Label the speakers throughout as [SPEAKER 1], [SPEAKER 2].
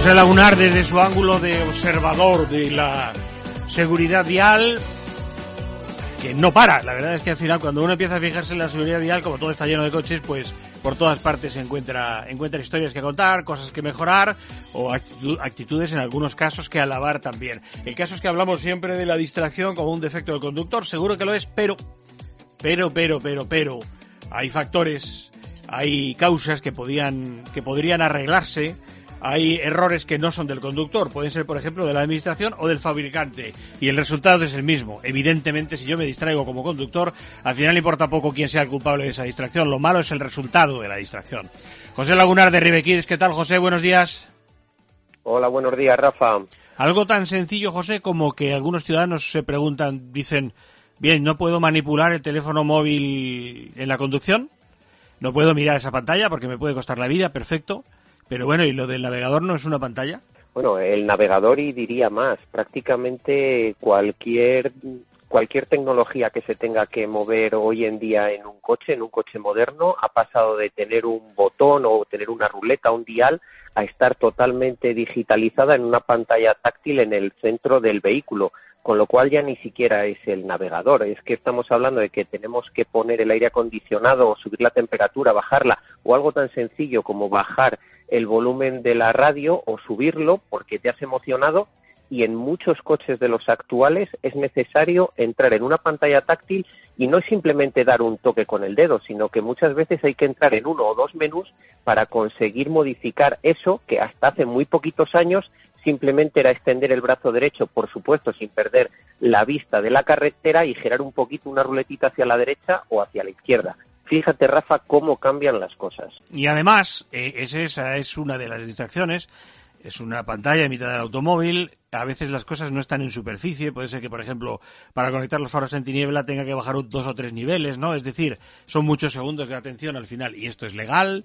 [SPEAKER 1] José Lagunar, desde su ángulo de observador de la seguridad vial, que no para. La verdad es que al final, cuando uno empieza a fijarse en la seguridad vial, como todo está lleno de coches, pues por todas partes se encuentra, encuentra historias que contar, cosas que mejorar o actitudes en algunos casos que alabar también. El caso es que hablamos siempre de la distracción como un defecto del conductor, seguro que lo es, pero, pero, pero, pero, pero, hay factores, hay causas que podían, que podrían arreglarse hay errores que no son del conductor, pueden ser, por ejemplo, de la administración o del fabricante, y el resultado es el mismo. Evidentemente, si yo me distraigo como conductor, al final importa poco quién sea el culpable de esa distracción, lo malo es el resultado de la distracción. José Lagunar de Ribequides, ¿qué tal, José? Buenos días.
[SPEAKER 2] Hola, buenos días, Rafa.
[SPEAKER 1] Algo tan sencillo, José, como que algunos ciudadanos se preguntan, dicen, bien, ¿no puedo manipular el teléfono móvil en la conducción? ¿No puedo mirar esa pantalla porque me puede costar la vida? Perfecto. Pero bueno, ¿y lo del navegador no es una pantalla?
[SPEAKER 2] Bueno, el navegador y diría más, prácticamente cualquier cualquier tecnología que se tenga que mover hoy en día en un coche, en un coche moderno, ha pasado de tener un botón o tener una ruleta, un dial, a estar totalmente digitalizada en una pantalla táctil en el centro del vehículo con lo cual ya ni siquiera es el navegador, es que estamos hablando de que tenemos que poner el aire acondicionado subir la temperatura, bajarla, o algo tan sencillo como bajar el volumen de la radio o subirlo porque te has emocionado y en muchos coches de los actuales es necesario entrar en una pantalla táctil y no simplemente dar un toque con el dedo, sino que muchas veces hay que entrar en uno o dos menús para conseguir modificar eso que hasta hace muy poquitos años simplemente era extender el brazo derecho, por supuesto, sin perder la vista de la carretera y girar un poquito una ruletita hacia la derecha o hacia la izquierda. Fíjate, Rafa, cómo cambian las cosas.
[SPEAKER 1] Y además, eh, esa es una de las distracciones. Es una pantalla en mitad del automóvil. A veces las cosas no están en superficie. Puede ser que, por ejemplo, para conectar los faros en tiniebla tenga que bajar dos o tres niveles, ¿no? Es decir, son muchos segundos de atención al final. Y esto es legal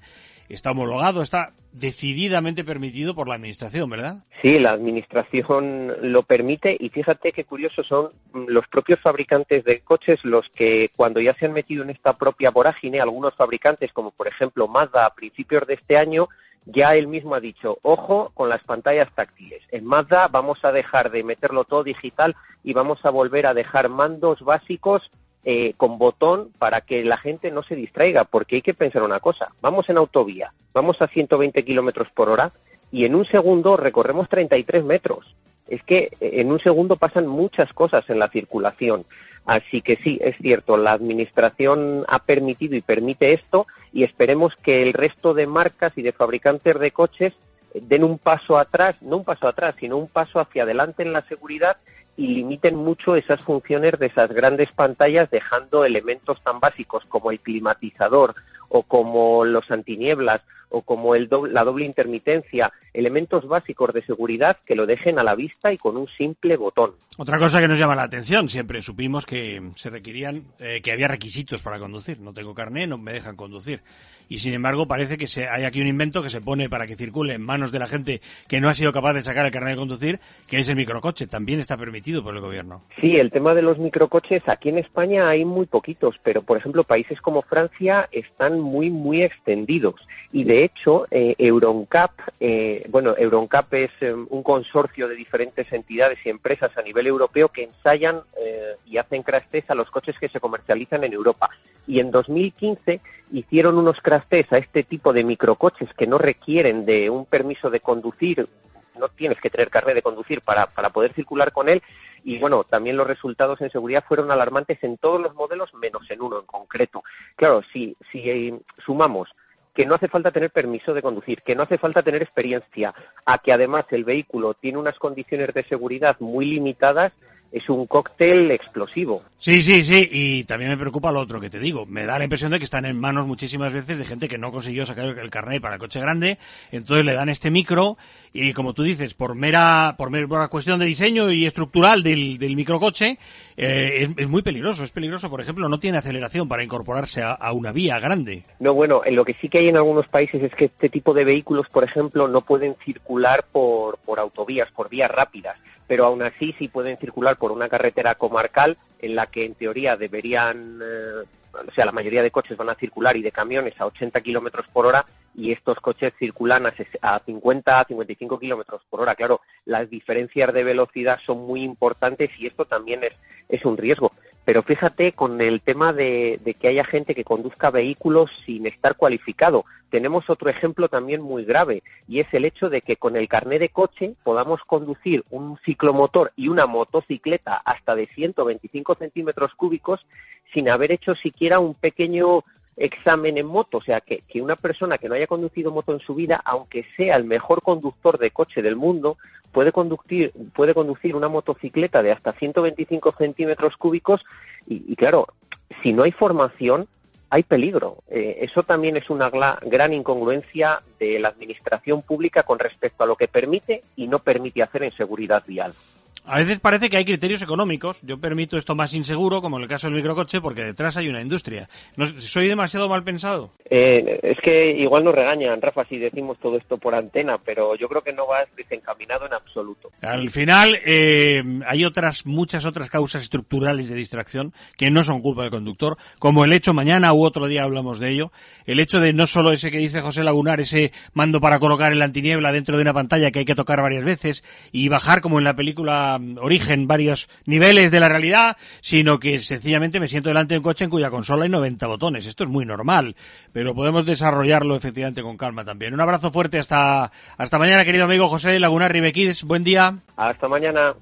[SPEAKER 1] está homologado, está decididamente permitido por la Administración, ¿verdad?
[SPEAKER 2] Sí, la Administración lo permite y fíjate qué curioso son los propios fabricantes de coches los que cuando ya se han metido en esta propia vorágine, algunos fabricantes como por ejemplo Mazda a principios de este año, ya él mismo ha dicho, ojo con las pantallas táctiles. En Mazda vamos a dejar de meterlo todo digital y vamos a volver a dejar mandos básicos eh, con botón para que la gente no se distraiga, porque hay que pensar una cosa, vamos en autovía, vamos a 120 kilómetros por hora y en un segundo recorremos 33 metros. Es que eh, en un segundo pasan muchas cosas en la circulación. Así que sí, es cierto, la Administración ha permitido y permite esto y esperemos que el resto de marcas y de fabricantes de coches den un paso atrás, no un paso atrás, sino un paso hacia adelante en la seguridad y limiten mucho esas funciones de esas grandes pantallas dejando elementos tan básicos como el climatizador o como los antinieblas o como el la doble intermitencia, elementos básicos de seguridad que lo dejen a la vista y con un simple botón.
[SPEAKER 1] Otra cosa que nos llama la atención, siempre supimos que se requerían, eh, que había requisitos para conducir. No tengo carné, no me dejan conducir y sin embargo parece que se, hay aquí un invento que se pone para que circule en manos de la gente que no ha sido capaz de sacar el carnet de conducir, que es el microcoche. También está permitido por el gobierno.
[SPEAKER 2] Sí, el tema de los microcoches aquí en España hay muy poquitos, pero por ejemplo países como Francia están muy muy extendidos y de hecho eh, Euroncap, eh, bueno Euroncap es eh, un consorcio de diferentes entidades y empresas a nivel europeo que ensayan eh, y hacen crash a los coches que se comercializan en Europa y en 2015 hicieron unos crash a este tipo de microcoches que no requieren de un permiso de conducir, no tienes que tener carnet de conducir para, para poder circular con él. Y bueno, también los resultados en seguridad fueron alarmantes en todos los modelos, menos en uno en concreto. Claro, si, si eh, sumamos que no hace falta tener permiso de conducir, que no hace falta tener experiencia, a que además el vehículo tiene unas condiciones de seguridad muy limitadas, es un cóctel explosivo.
[SPEAKER 1] Sí, sí, sí, y también me preocupa lo otro que te digo. Me da la impresión de que están en manos muchísimas veces de gente que no consiguió sacar el carnet para el coche grande, entonces le dan este micro y como tú dices, por mera, por mera cuestión de diseño y estructural del, del microcoche, eh, es, muy peligroso. Es peligroso, por ejemplo, no tiene aceleración para incorporarse a, a, una vía grande.
[SPEAKER 2] No, bueno, en lo que sí que hay en algunos países es que este tipo de vehículos, por ejemplo, no pueden circular por, por autovías, por vías rápidas pero aún así sí pueden circular por una carretera comarcal en la que en teoría deberían, eh, o sea, la mayoría de coches van a circular y de camiones a 80 kilómetros por hora, y estos coches circulan a 50, a 55 kilómetros por hora. Claro, las diferencias de velocidad son muy importantes y esto también es, es un riesgo. Pero fíjate con el tema de, que haya gente que conduzca vehículos sin estar cualificado. Tenemos otro ejemplo también muy grave y es el hecho de que con el carné de coche podamos conducir un ciclomotor y una motocicleta hasta de 125 centímetros cúbicos sin haber hecho siquiera un pequeño examen en moto, o sea, que, una persona que no haya conducido moto en su vida, aunque sea el mejor conductor de coche del mundo, puede conducir, puede conducir una motocicleta de hasta 125 centímetros cúbicos y, claro, si no hay formación, hay peligro. Eh, eso también es una gran incongruencia de la administración pública con respecto a lo que permite y no permite hacer en seguridad vial.
[SPEAKER 1] A veces parece que hay criterios económicos. Yo permito esto más inseguro, como en el caso del microcoche, porque detrás hay una industria. ¿No, ¿Soy demasiado mal pensado?
[SPEAKER 2] Eh, es que igual nos regañan, Rafa, si decimos todo esto por antena, pero yo creo que no va desencaminado en absoluto.
[SPEAKER 1] Al final, eh, hay otras, muchas otras causas estructurales de distracción que no son culpa del conductor, como el hecho, mañana u otro día hablamos de ello, el hecho de no solo ese que dice José Lagunar, ese mando para colocar el antiniebla dentro de una pantalla que hay que tocar varias veces y bajar como en la película origen, varios niveles de la realidad, sino que sencillamente me siento delante de un coche en cuya consola hay 90 botones. Esto es muy normal, pero podemos desarrollarlo efectivamente con calma también. Un abrazo fuerte hasta, hasta mañana, querido amigo José Laguna Ribequides. Buen día.
[SPEAKER 2] Hasta mañana.